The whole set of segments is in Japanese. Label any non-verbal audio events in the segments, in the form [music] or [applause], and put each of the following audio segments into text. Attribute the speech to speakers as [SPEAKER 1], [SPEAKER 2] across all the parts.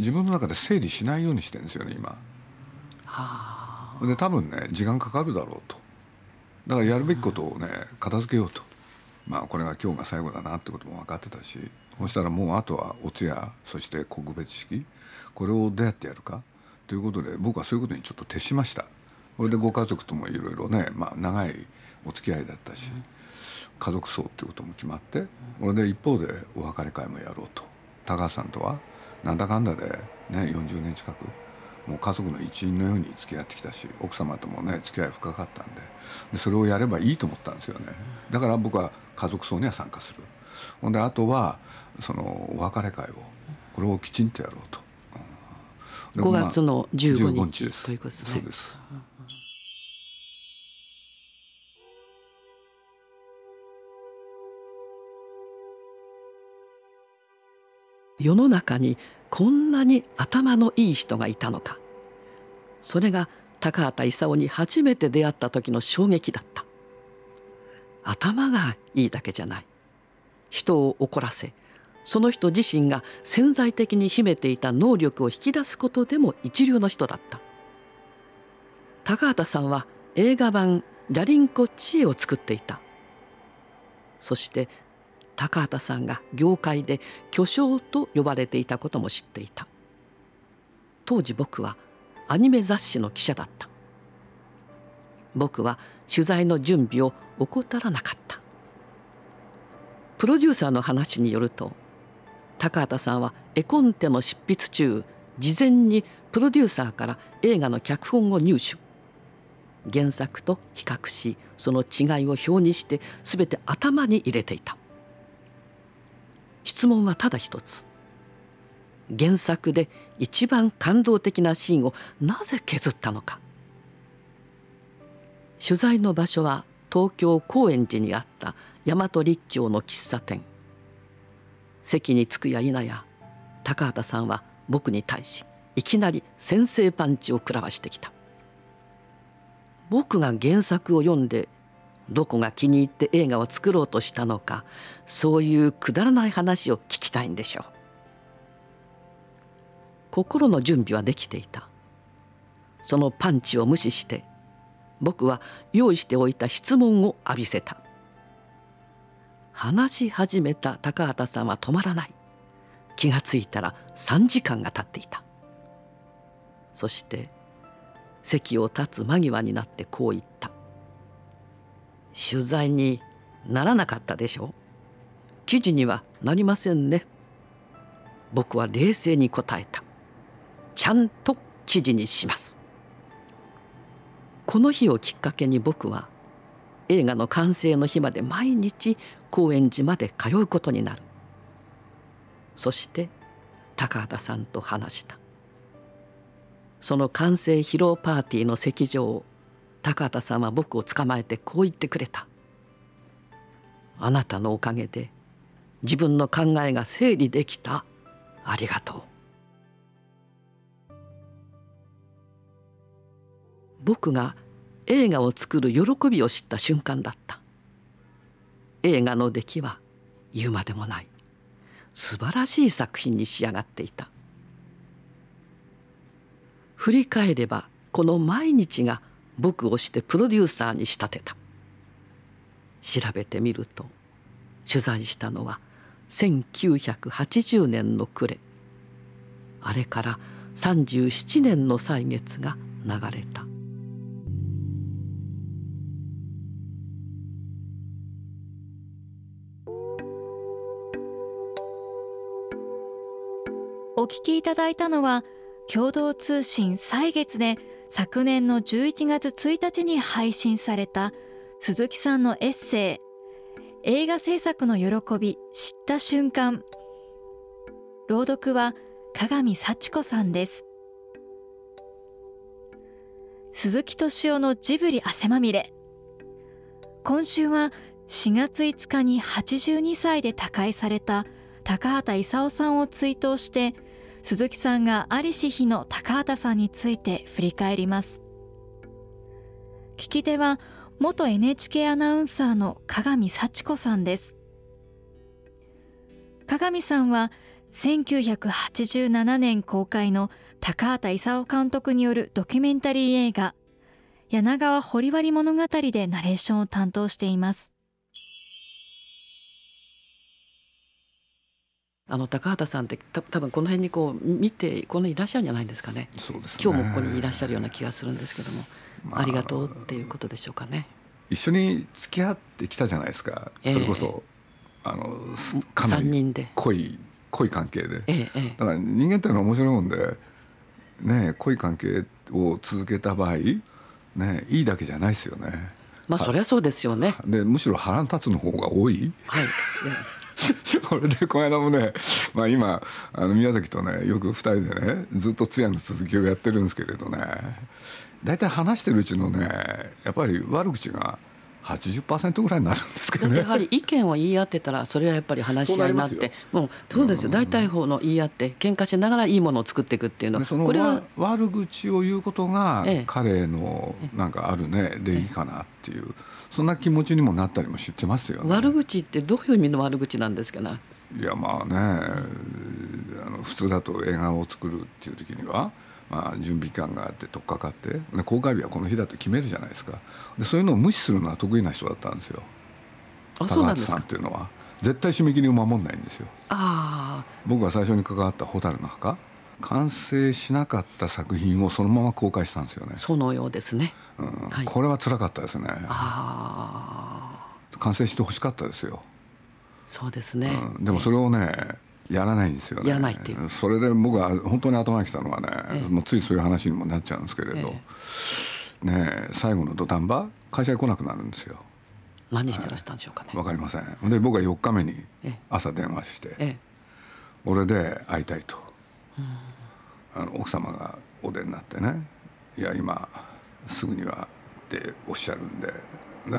[SPEAKER 1] 自分の中で整理しないようにしてるんですよね今。はあ、で多分ね時間かかるだろうと。だからやるべきことをね片付けようと。まあこれが今日が最後だなってことも分かってたしそしたらもうあとはお通夜そして告別式これをどうやってやるかということで僕はそういうことにちょっと徹しました。これでご家族ともいろいろね、まあ、長いお付き合いだったし、家族葬っていうことも決まってこれで一方でお別れ会もやろうと。高橋さんとはなんだかんだでね40年近くもう家族の一員のように付き合ってきたし奥様ともね付き合い深かったんででそれをやればいいと思ったんですよね。だから僕は家族葬には参加する。ほんであとはそのお別れ会をこれをきちんとやろうと、
[SPEAKER 2] うん、5月の15日,、
[SPEAKER 1] まあ、日です。
[SPEAKER 2] ということですね。
[SPEAKER 1] そうです。
[SPEAKER 2] 世の中にこんなに頭のいい人がいたのか。それが高畑勲に初めて出会った時の衝撃だった。頭がいいだけじゃない。人を怒らせその人自身が潜在的に秘めていた能力を引き出すことでも一流の人だった。高畑さんは映画版「ジャリンコ知恵」を作っていた。そして高畑さんが業界で巨匠と呼ばれていたことも知っていた。当時僕はアニメ雑誌の記者だった。僕は取材の準備を怠らなかった。プロデューサーの話によると高畑さんは絵コンテの執筆中事前にプロデューサーから映画の脚本を入手。原作と比較しその違いを表にして全て頭に入れていた。質問はただ一つ。原作で一番感動的なシーンをなぜ削ったのか。取材の場所は東京高円寺にあった大和立教の喫茶店。席に着くや否や高畑さんは僕に対しいきなり先制パンチを食らわしてきた。僕が原作を読んでどこが気に入って映画を作ろうとしたのかそういうくだらない話を聞きたいんでしょう。心の準備はできていた。そのパンチを無視して僕は用意しておいた質問を浴びせた。話し始めた高畑さんは止まらない。気がついたら3時間が経っていた。そして席を立つ間際になってこう言った。取材にならなかったでしょ？う記事にはなりませんね。僕は冷静に答えた。ちゃんと記事にします。この日をきっかけに僕は映画の完成の日まで毎日高円寺まで通うことになる。そして高畑さんと話した。その完成披露パーティーの席上を高畑さんは僕を捕まえてこう言ってくれた「あなたのおかげで自分の考えが整理できた。ありがとう」僕が映画を作る喜びを知った瞬間だった。映画の出来は言うまでもない。素晴らしい作品に仕上がっていた。振り返ればこの毎日が僕をしてプロデューサーに仕立てた。調べてみると取材したのは1980年の暮れ。あれから37年の歳月が流れた。
[SPEAKER 3] お聞きいただいたのは共同通信歳月で昨年の11月1日に配信された鈴木さんのエッセイ映画制作の喜び知った瞬間。朗読は鏡幸子さんです。鈴木敏夫のジブリ汗まみれ。今週は4月5日に82歳で他界された高畑勲さんを追悼して鈴木さんが在し日の高畑さんについて振り返ります。聞き手は元 NHK アナウンサーの鏡幸子さんです。鏡さんは1987年公開の高畑勲監督によるドキュメンタリー映画柳川掘割物語でナレーションを担当しています。
[SPEAKER 2] あの高畑さんってた多分この辺にこう見てこのいらっしゃるんじゃないんですかね。
[SPEAKER 1] そうです、ね、
[SPEAKER 2] 今日もここにいらっしゃるような気がするんですけども、まあ、ありがとうっていうことでしょうかね。
[SPEAKER 1] 一緒に付き合ってきたじゃないですか、えー、それこそあの
[SPEAKER 2] かなり
[SPEAKER 1] 濃い濃い関係で、
[SPEAKER 2] ええ、
[SPEAKER 1] だから人間ってのは面白いもんで、ね、濃い関係を続けた場合、ね、いいだけじゃないですよね。
[SPEAKER 2] まあそりゃそうですよね。
[SPEAKER 1] でむしろ腹立つの方が多い。
[SPEAKER 2] はい。
[SPEAKER 1] これでこの間もね、まあ、今あの宮崎とねよく2人でねずっと通夜の続きをやってるんですけれどね。大体話してるうちのねやっぱり悪口が80%ぐらいになるんですけどね。
[SPEAKER 2] やはり意見を言い合ってたらそれはやっぱり話し合いになってもうそうですよ。大体法の言い合って喧嘩しながらいいものを作っていくっていうのは
[SPEAKER 1] これは悪口を言うことが彼のなんかあるね礼儀かなっていうそんな気持ちにもなったりもしてますよ、ね、
[SPEAKER 2] 悪口ってどういう意味の悪口なんですかね
[SPEAKER 1] いやまあねあの普通だと映画を作るっていう時にはまあ、準備期間があって取っかかってで公開日はこの日だと決めるじゃないですか。でそういうのを無視するのは得意な人だったんですよ。
[SPEAKER 2] 高
[SPEAKER 1] 橋さんっていうのは。絶対締め切りを守んないんですよ。
[SPEAKER 2] あ
[SPEAKER 1] 僕が最初に関わった「蛍の墓」完成しなかった作品をそのまま公開したんですよね。
[SPEAKER 2] そのようですね、
[SPEAKER 1] うん。はい、これは辛かったですね。完成してほしかったですよ。
[SPEAKER 2] そうですね、
[SPEAKER 1] うん、でもそれをねやらないんですよね。
[SPEAKER 2] やらないっていう。
[SPEAKER 1] それで僕は本当に頭にきたのはね、ええ、もうついそういう話にもなっちゃうんですけれど、え、ね最後の土壇場会社に来なくなるんですよ。
[SPEAKER 2] 何してらしたんでしょうかね。
[SPEAKER 1] わ、はい、かりません。で僕は4日目に朝電話して、俺で会いたいと、あの奥様がお出になってね。いや今すぐにはっておっしゃるんで。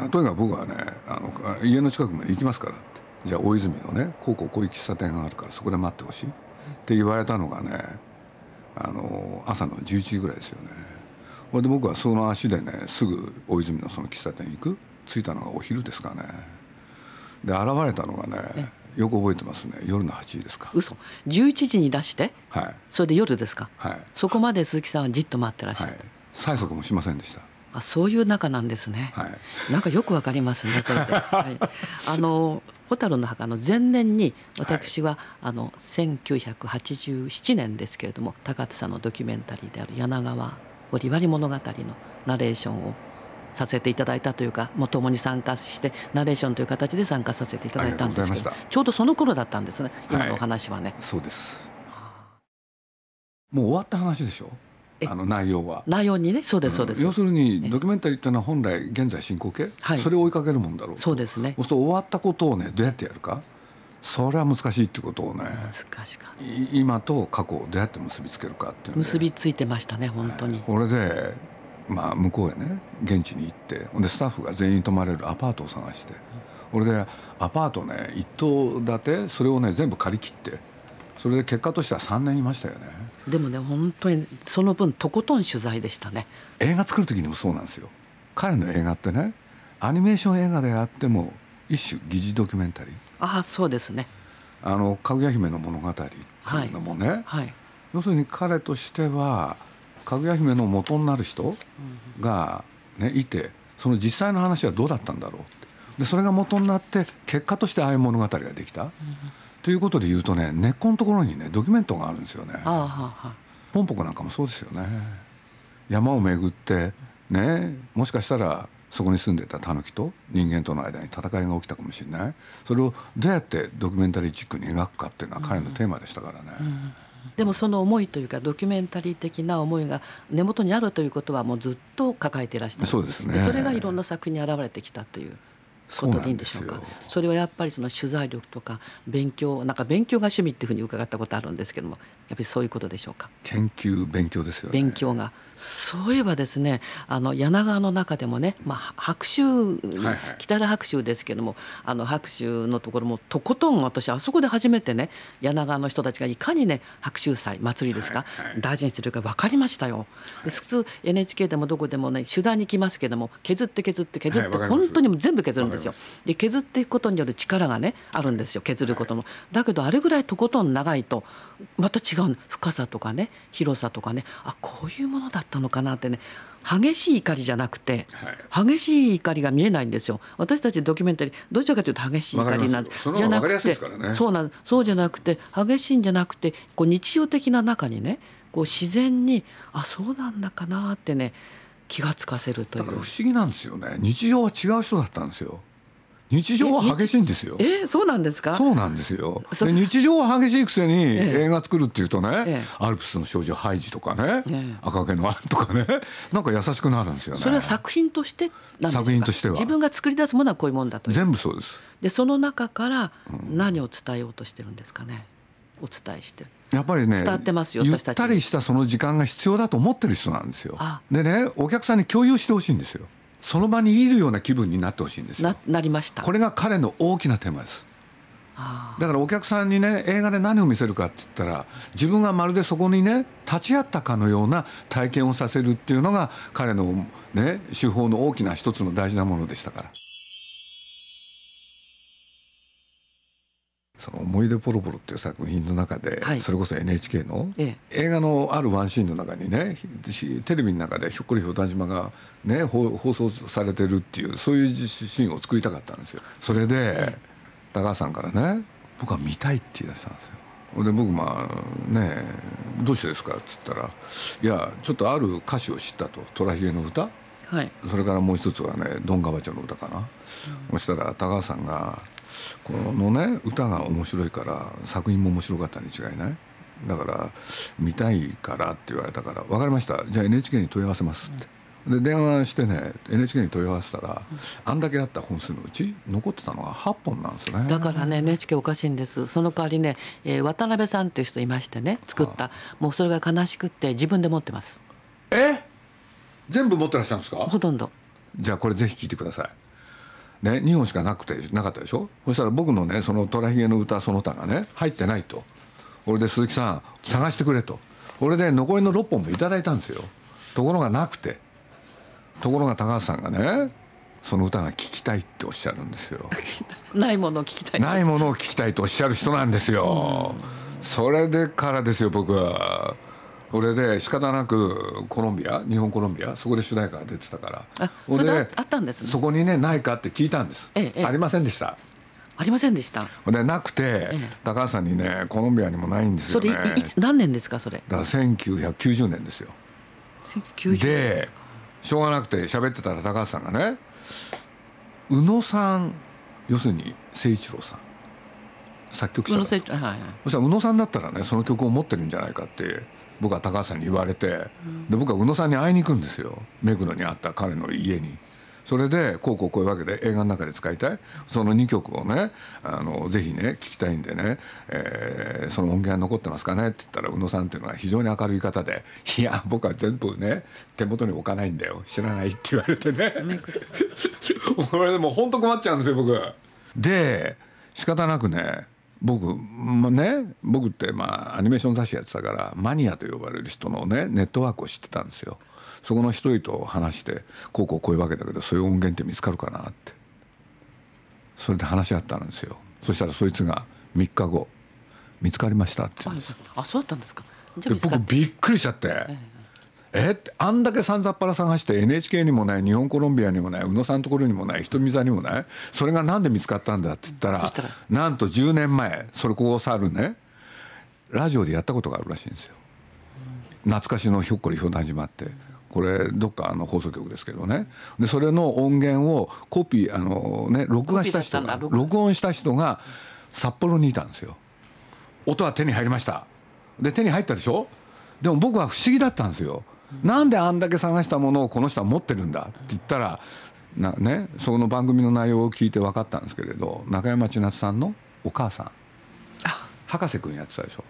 [SPEAKER 1] とにかく僕はねあの家の近くまで行きますからって。じゃあ大泉のねこうこうこういう喫茶店があるからそこで待ってほしい。って言われたのがねあの朝の11時ぐらいですよね。これで僕はその足でねすぐ大泉のその喫茶店行く。着いたのがお昼ですかね。で現れたのがねよく覚えてますね。夜の8時ですか。
[SPEAKER 2] 嘘。11時に出して、
[SPEAKER 1] はい、
[SPEAKER 2] それで夜ですか、
[SPEAKER 1] はい、
[SPEAKER 2] そこまで鈴木さんはじっと待ってらっしゃる、はい、
[SPEAKER 1] 催促もしませんでした。
[SPEAKER 2] あそういう仲なんですね、
[SPEAKER 1] はい、
[SPEAKER 2] なんかよくわかりますねそれで、はい、[laughs] あの蛍の墓の前年に私は、はい、あの1987年ですけれども高津さんのドキュメンタリーである柳川織割物語のナレーションをさせていただいたというかもう共に参加してナレーションという形で参加させていただいたんですけどちょうどその頃だったんですね今のお話はね、
[SPEAKER 1] はい、そうです。もう終わった話でしょ？あの内容は。
[SPEAKER 2] 内容にね？そうですそうです、
[SPEAKER 1] 要するにドキュメンタリーっていうのは本来現在進行形、はい、それを追いかけるもんだろう
[SPEAKER 2] そうですね。
[SPEAKER 1] そうすると終わったことをねどうやってやるか？それは難しいってことをね
[SPEAKER 2] 難しか
[SPEAKER 1] 今と過去をどうやって結びつけるかっていう、
[SPEAKER 2] 結びついてましたね本当に、
[SPEAKER 1] これでまあ向こうへね現地に行ってでスタッフが全員泊まれるアパートを探して、これでアパートね一棟建てそれをね全部借り切ってそれで結果としては3年いましたよね。
[SPEAKER 2] でもね本当にその分とことん取材でしたね。
[SPEAKER 1] 映画作る時にもそうなんですよ。彼の映画ってねアニメーション映画であっても一種疑似ドキュメンタリー。
[SPEAKER 2] ああそうですね。
[SPEAKER 1] あのかぐや姫の物語っていうのもね、
[SPEAKER 2] はい。はい、
[SPEAKER 1] 要するに彼としてはかぐや姫の元になる人が、ね、いてその実際の話はどうだったんだろうでそれが元になって結果としてああいう物語ができた、うんということで言うとね根っこのところにねドキュメントがあるんですよね。ポンポコなんかもそうですよね。山を巡ってねもしかしたらそこに住んでたタヌキと人間との間に戦いが起きたかもしれないそれをどうやってドキュメンタリーチックに描くかっていうのは彼のテーマでしたからね。うんうん
[SPEAKER 2] でもその思いというかドキュメンタリー的な思いが根元にあるということはもうずっと抱えていらっしゃる
[SPEAKER 1] そうですね。
[SPEAKER 2] それがいろんな作品に現れてきたということでいいんでしょうか？それはやっぱりその取材力とか勉強なんか勉強が趣味っていうふうに伺ったことあるんですけどもやっぱりそういうことでしょうか？
[SPEAKER 1] 研究勉強ですよ、
[SPEAKER 2] ね、勉強が。そういえばですねあの柳川の中でもね、まあ、白州、はいはい、北原白州ですけどもあの白州のところもとことん私あそこで初めてね柳川の人たちがいかにね白州祭祭りですか、はいはい、大事にしてるか分かりましたよ。普通 NHK でもどこでもね取材に来ますけども削って削って削って、はい、本当に全部削るんですよ。で削っていくことによる力がねあるんですよ削ることの。だけどあれぐらいとことん長いとまた違う深さとかね広さとかね。あこういうものだったのかなってね。激しい怒りじゃなくて、はい、激しい怒りが見えないんですよ。私たちドキュメンタリーどちらかというと激しい怒りなんです。じゃなくて、ね、そうなんそうじゃなくて激しいんじゃなくてこう日常的な中にねこう自然にあそうなんだかなってね気がつかせるという。
[SPEAKER 1] だから不思議なんですよね。日常は違う人だったんですよ日常は激しいんですよ。
[SPEAKER 2] えそうなんですか？
[SPEAKER 1] そうなんですよ。で日常は激しいくせに映画作るっていうとね、アルプスの少女ハイジとかね、赤毛のアンとかね、[laughs] なんか優しくなるんですよね。
[SPEAKER 2] それは作品として
[SPEAKER 1] 作品としては
[SPEAKER 2] 自分が作り出すものはこういうもんだと
[SPEAKER 1] 全部そうです。
[SPEAKER 2] でその中から何を伝えようとしてるんですかね？お伝えして
[SPEAKER 1] やっぱりね
[SPEAKER 2] 伝わってますよ
[SPEAKER 1] ゆったりしたその時間が必要だと思ってる人なんですよ。でねお客さんに共有してほしいんですよ。その場にいるような気分になってほしいんです
[SPEAKER 2] ななりました。
[SPEAKER 1] これが彼の大きなテーマです。だからお客さんにね映画で何を見せるかって言ったら自分がまるでそこにね立ち会ったかのような体験をさせるっていうのが彼のね手法の大きな一つの大事なものでしたから。その思い出ポロポロっていう作品の中で、はい、それこそ NHK の映画のあるワンシーンの中にねテレビの中でひょっこりひょうたん島がね放送されてるっていうそういうシーンを作りたかったんですよ。それで高橋さんからね僕は見たいって言い出したんですよ。で僕まあねどうしてですか？っつったらいやちょっとある歌詞を知ったと「虎ひげの歌」はい、それからもう一つはね「ドンガバチョの歌」かな、うん、そしたら高橋さんがこのね歌が面白いから作品も面白かったに違いない。だから見たいからって言われたから分かりました。じゃあ NHK に問い合わせますって。で電話してね NHK に問い合わせたら、あんだけあった本数のうち残ってたのは8本なんですね。
[SPEAKER 2] だからね NHK おかしいんです。その代わりね、えー、渡辺さんっていう人いましてね作った。もうそれが悲しくって自分で持ってます。
[SPEAKER 1] え？全部持ってらっしゃるんですか？
[SPEAKER 2] ほとんど。
[SPEAKER 1] じゃあこれぜひ聞いてくださいね、2本しかなくてなかったでしょ？そしたら僕のねその「虎ひげの歌その他」がね入ってないと。俺で鈴木さん探してくれと。俺で残りの6本もいただいたんですよ。ところがなくて。ところが高橋さんがねその歌が聞きたいっておっしゃるんですよ。[laughs]
[SPEAKER 2] ないものを聞きたい。
[SPEAKER 1] ないものを聞きたいとおっしゃる人なんですよ、それでからですよ僕はそれで仕方なくコロンビア日本コロンビアそこで主題歌が出てたから。
[SPEAKER 2] あそれであったんです、
[SPEAKER 1] ね、そこにねないかって聞いたんです、ええ、ありませんでした。
[SPEAKER 2] ありませんでした。
[SPEAKER 1] でなくて、ええ、高橋さんにねコロンビアにもないんですよね。それ
[SPEAKER 2] 何年ですかそれ？
[SPEAKER 1] だから1990年ですよ。
[SPEAKER 2] 1990
[SPEAKER 1] でしょうがなくて喋ってたら高橋さんがね宇野さん要するに誠一郎さん。作曲者だはいはい、そしたら宇野さんだったらねその曲を持ってるんじゃないかって僕は高橋さんに言われて、で僕は宇野さんに会いに行くんですよ。目黒にあった彼の家に。それでこうこうこういうわけで映画の中で使いたい。その2曲をねあのぜひね聞きたいんでね、えー、その音源は残ってますかね？って言ったら宇野さんっていうのは非常に明るい方で「いや僕は全部ね手元に置かないんだよ。知らない」って言われてね。これ [laughs] でも本当困っちゃうんですよ僕。で仕方なくね僕、まあ、ね僕ってまあアニメーション雑誌やってたからマニアと呼ばれる人のねネットワークを知ってたんですよ。そこの一人と話してこうこうこういうわけだけどそういう音源って見つかるかなって。それで話し合ったんですよ。そしたらそいつが3日後見つかりましたって。
[SPEAKER 2] あそうだったんですか。
[SPEAKER 1] 僕びっくりしちゃって、えええ？ってあんだけさんざっぱら探して NHK にもない日本コロンビアにもない宇野さんのところにもない人見座にもない？それがなんで見つかったんだって言ったらなんと10年前それここ去るねラジオでやったことがあるらしいんですよ。懐かしのひょっこりひょうたん島って。これどっかの放送局ですけどね。でそれの音源をコピーあのね録画した人が録音した人が札幌にいたんですよ。音は手に入りました。で手に入ったでしょ？でも僕は不思議だったんですよなんであんだけ探したものをこの人は持ってるんだ？って言ったらな、ね、その番組の内容を聞いて分かったんですけれど中山千夏さんのお母さん。博士君やってたでしょ？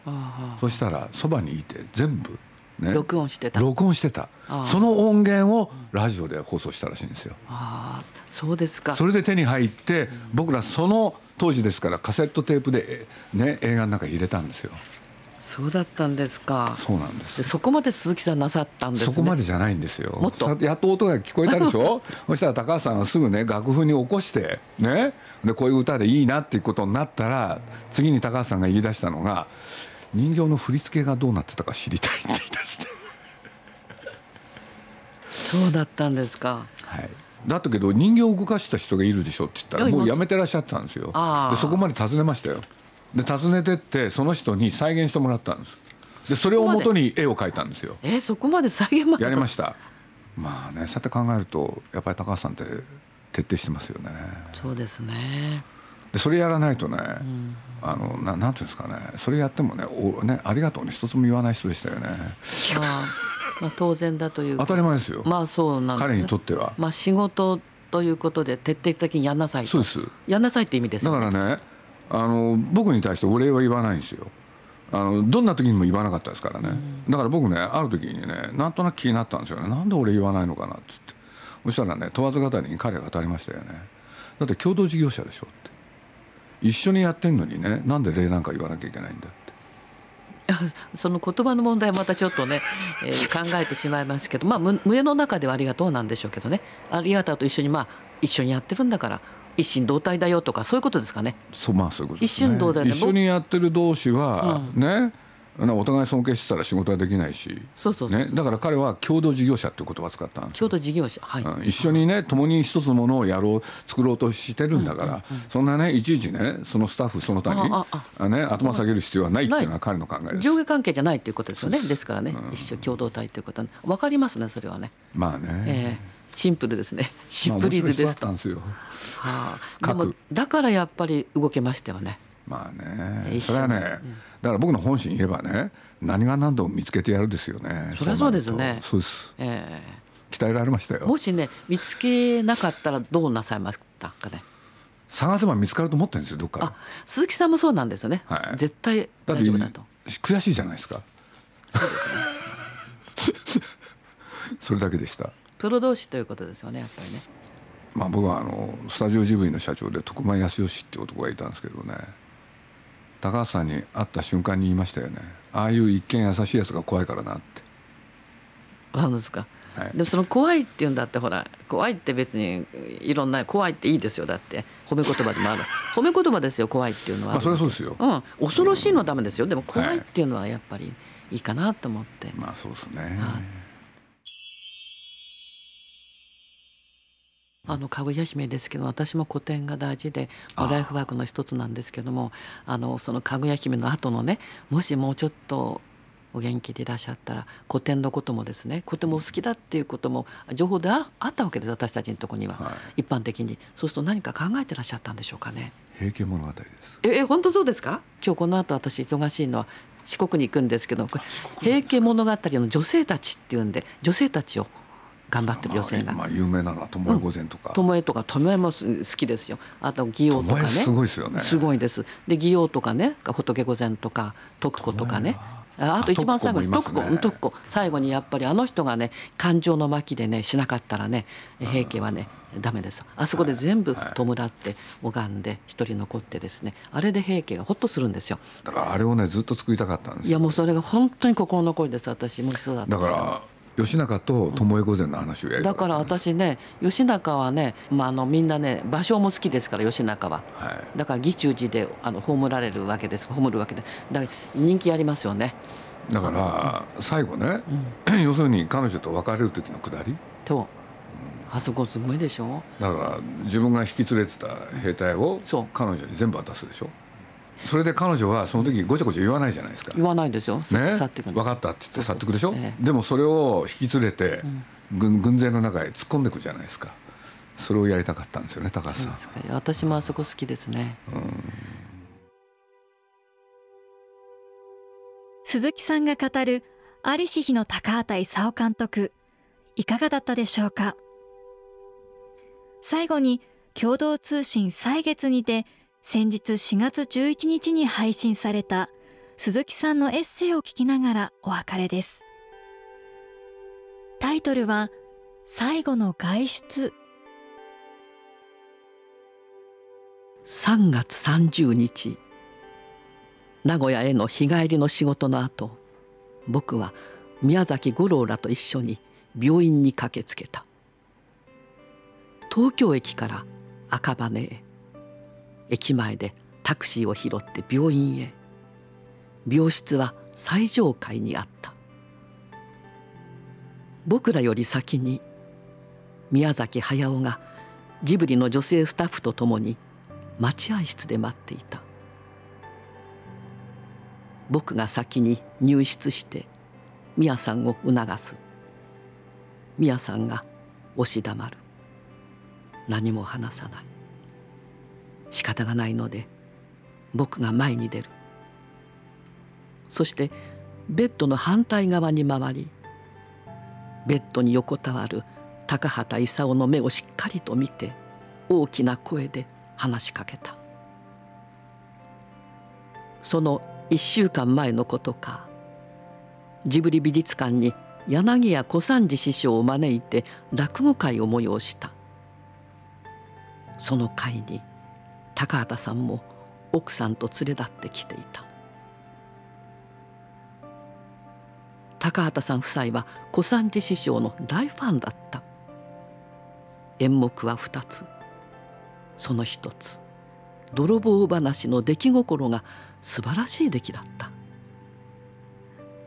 [SPEAKER 1] そしたらそばにいて全部
[SPEAKER 2] ね、録音してた。
[SPEAKER 1] 録音してた。その音源をラジオで放送したらしいんですよ。
[SPEAKER 2] ああそうですか。
[SPEAKER 1] それで手に入って僕らその当時ですからカセットテープで、ね、映画の中に入れたんですよ
[SPEAKER 2] そうだったんですか。
[SPEAKER 1] そうなんです。
[SPEAKER 2] そこまで鈴木さんなさったんです、ね、
[SPEAKER 1] そこまでじゃないんですよ。もっと。やっと音が聞こえたでしょ？[laughs] そしたら高橋さんがすぐね楽譜に起こしてね？でこういう歌でいいなっていうことになったら次に高橋さんが言い出したのが人形の振り付けがどうなってたか知りたいって言い出して。[laughs]
[SPEAKER 2] そうだったんですか。
[SPEAKER 1] はい。だったけど人形を動かした人がいるでしょって言ったらもうやめてらっしゃったんですよ。でそこまで尋ねましたよで訪ねてってその人に再現してもらったんです。でそれをもとに絵を描いたんですよ。
[SPEAKER 2] えー、そこまで再現
[SPEAKER 1] やりました。まあねそうやって考えるとやっぱり高橋さんって徹底してますよね。
[SPEAKER 2] そうですね。
[SPEAKER 1] でそれやらないとね、うん、あのななんていうんですかね。それやってもねおねありがとうね一つも言わない人でしたよね。
[SPEAKER 2] まあ、まあ当然だという
[SPEAKER 1] 当たり前ですよ。
[SPEAKER 2] まあそうなん、
[SPEAKER 1] ね、彼にとっては。
[SPEAKER 2] まあ仕事ということで徹底的にやんなさい
[SPEAKER 1] そうです。
[SPEAKER 2] やんなさいって意味です、
[SPEAKER 1] ね、だからねあの僕に対してお礼は言わないんですよ。あのどんな時にも言わなかったですからね、うん、だから僕ねある時にねなんとなく気になったんですよね。なんで俺言わないのかなっつって。そしたらね問わず語りに彼が語りましたよね。だって共同事業者でしょって。一緒にやってんのにねなんで礼なんか言わなきゃいけないんだって。
[SPEAKER 2] その言葉の問題またちょっとね、えー、[laughs] 考えてしまいますけど。まあ胸の中ではありがとうなんでしょうけどね。ありがとうと一緒にまあ一緒にやってるんだから一心同体だよとかそういうことですかね。
[SPEAKER 1] そうまあそういうこと、
[SPEAKER 2] ね、一心同体
[SPEAKER 1] 一緒にやってる同士は、うん、ねお互い尊敬してたら仕事はできないし
[SPEAKER 2] そうそうね、
[SPEAKER 1] だから彼は共同事業者っていう言葉を使ったんです
[SPEAKER 2] 共同事業者、はい、
[SPEAKER 1] うん、一緒にね共に一つのものをやろう作ろうとしてるんだから、うんうんうん、そんなねいちいちねそのスタッフその他にああね、頭下げる必要はないっていうのは彼の考えです。
[SPEAKER 2] 上下関係じゃないっていうことですよね。ですからね、うん、一緒共同体ということは。分かりますねそれはね。
[SPEAKER 1] まあね、え
[SPEAKER 2] ー、シンプルですね。シンプルイズベスト、
[SPEAKER 1] は
[SPEAKER 2] あ、でもだからやっぱり動けましたよね。
[SPEAKER 1] まあねそれはね、だから僕の本心言えばね何が何度も見つけてやるですよね。
[SPEAKER 2] そりゃそうですね。
[SPEAKER 1] そうです、えー、鍛えられましたよ。
[SPEAKER 2] もしね見つけなかったらどうなさいましたかね。
[SPEAKER 1] 探せば見つかると思ってるんですよどっか
[SPEAKER 2] 鈴木さんもそうなんですよね、はい、絶対大丈夫だと。
[SPEAKER 1] 悔しいじゃないですか。
[SPEAKER 2] そうですね。[laughs]
[SPEAKER 1] それだけでした
[SPEAKER 2] プロ同士ということですよねやっぱりね。
[SPEAKER 1] まあ僕はあのスタジオジブリの社長で徳間康義って男がいたんですけどね。高橋さんに会った瞬間に言いましたよね。ああいう一見優しいやつが怖いからなって。
[SPEAKER 2] 何ですか、はい、でもその怖いっていうんだってほら怖いって別にいろんな怖いっていいですよだって。褒め言葉でもある。[laughs] 褒め言葉ですよ怖いっていうのは。
[SPEAKER 1] まあそれはそうですよ、
[SPEAKER 2] うん、恐ろしいのはダメですよ。でも怖いっていうのはやっぱりいいかなと思って、はい、
[SPEAKER 1] まあそうですね、はい
[SPEAKER 2] あのかぐや姫ですけど私も古典が大事でライフワークの一つなんですけどもあのそのかぐや姫の後のねもしもうちょっとお元気でいらっしゃったら古典のこともですね古典も好きだっていうことも情報であったわけです私たちのとこには、はい、一般的に。そうすると何か考えてらっしゃったんでしょうかね。
[SPEAKER 1] 平家物語です。
[SPEAKER 2] ええ本当そうですか？今日この後私忙しいのは四国に行くんですけど平家物語の女性たちっていうんで女性たちを頑張ってる女性が、
[SPEAKER 1] まあ、有名なのは巴御前とか。
[SPEAKER 2] 巴、うん、とか巴も好きですよ。あと祇園とかね。
[SPEAKER 1] すごいですよね。
[SPEAKER 2] すごいです。で祇園とかね仏御前とか徳子とかね。あと一番最後に徳子、ね、徳子。最後にやっぱりあの人がね感情の巻でねしなかったらね平家はねダメです。あそこで全部弔って拝んで一人残ってですね。あれで平家がほっとするんですよ。
[SPEAKER 1] だからあれをねずっと作りたかったんです
[SPEAKER 2] いやもうそれが本当に心残りです私も。そうだった
[SPEAKER 1] だから義仲と巴御前の話をやり
[SPEAKER 2] だから私ね義仲はね、まあ、あのみんなね芭蕉も好きですから義仲は、はい、だから義中寺であの葬られるわけです。葬るわけで。だから人気ありますよね。
[SPEAKER 1] だから最後ね、うん、[clears throat] 要するに彼女と別れる時のくだり。
[SPEAKER 2] とあそこすごいでしょ。
[SPEAKER 1] だから自分が引き連れてた兵隊を彼女に全部渡すでしょそれで彼女はその時ごちゃごちゃ言わないじゃないですか。
[SPEAKER 2] 言わないですよ、
[SPEAKER 1] ね、分かったって言って去ってくでしょ？ええ、でもそれを引き連れて、軍軍勢の中へ突っ込んでいくじゃないですか。それをやりたかったんですよね高橋さん。
[SPEAKER 2] 私もあそこ好きですね、うん、
[SPEAKER 3] 鈴木さんが語る在りし日の高畑勲監督いかがだったでしょうか？最後に共同通信歳月にて先日4月11日に配信された鈴木さんのエッセイを聞きながらお別れです。タイトルは最後の外出。
[SPEAKER 2] 3月30日名古屋への日帰りの仕事の後僕は宮崎五郎らと一緒に病院に駆けつけた。東京駅から赤羽へ。駅前でタクシーを拾って病院へ。病室は最上階にあった。僕らより先に宮崎駿がジブリの女性スタッフと共に待合室で待っていた。僕が先に入室して宮さんを促す。宮さんが押し黙る。何も話さない。仕方がないので僕が前に出る。そしてベッドの反対側に回りベッドに横たわる高畑勲の目をしっかりと見て大きな声で話しかけた。その一週間前のことかジブリ美術館に柳家小三治師匠を招いて落語会を催した。その会に高畑さんも奥さんと連れ立ってきていた。高畑さん夫妻は小三治師匠の大ファンだった。演目は2つ。その一つ。泥棒話の出来心が素晴らしい出来だった。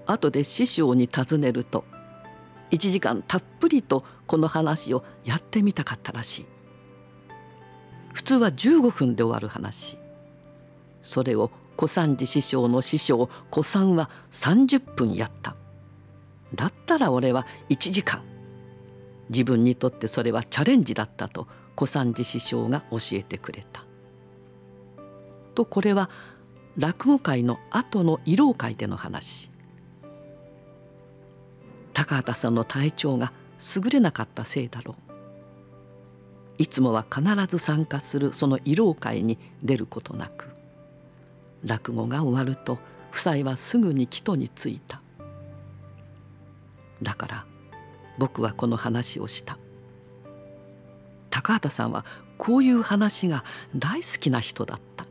[SPEAKER 2] 後で師匠に尋ねると1時間たっぷりとこの話をやってみたかったらしい。普通は15分で終わる話。それを小三治師匠の師匠小三は30分やった。だったら俺は1時間。自分にとってそれはチャレンジだったと小三治師匠が教えてくれた。とこれは落語会の後の慰労会での話。高畑さんの体調が優れなかったせいだろう。いつもは必ず参加するその慰労会に出ることなく落語が終わると夫妻はすぐに帰途に着いた。だから僕はこの話をした。高畑さんはこういう話が大好きな人だった。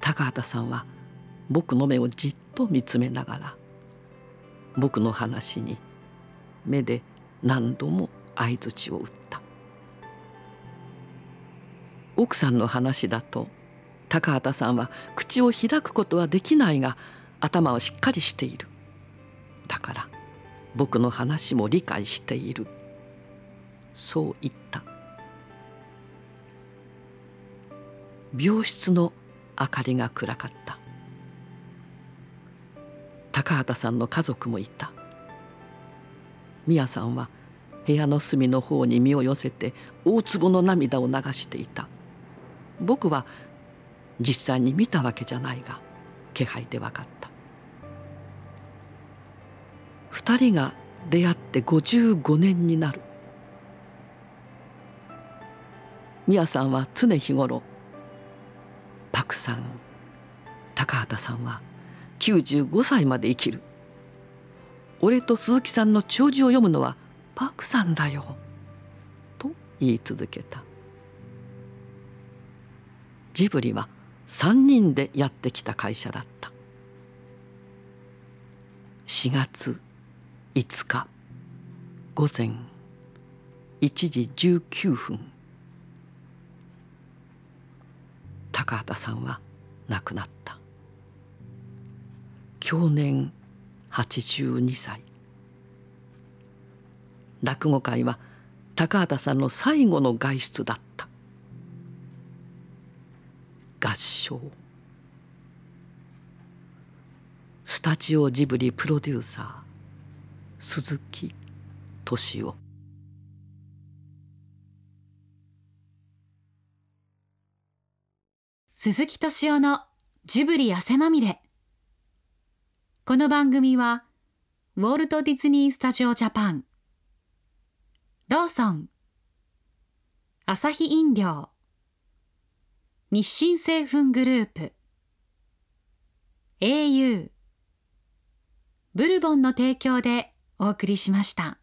[SPEAKER 2] 高畑さんは僕の目をじっと見つめながら僕の話に目で何度も相づちを打った。奥さんの話だと高畑さんは口を開くことはできないが頭はしっかりしている。だから僕の話も理解している。そう言った。病室の明かりが暗かった。高畑さんの家族もいた。宮さんは部屋の隅の方に身を寄せて大粒の涙を流していた。僕は実際に見たわけじゃないが気配で分かった。二人が出会って55年になる。宮さんは常日頃パクさん高畑さんは95歳まで生きる。俺と鈴木さんの弔辞を読むのはパクさんだよ」と言い続けた。ジブリは3人でやってきた会社だった。4月5日午前1時19分。高畑さんは亡くなった。去年82歳。落語会は高畑さんの最後の外出だった。合唱。スタジオジブリプロデューサー鈴木敏夫。
[SPEAKER 3] 鈴木敏夫のジブリ汗まみれ。この番組はウォルト・ディズニー・スタジオ・ジャパン。ローソン。アサヒ飲料。
[SPEAKER 4] 日清製粉グループ。au ブルボンの提供でお送りしました。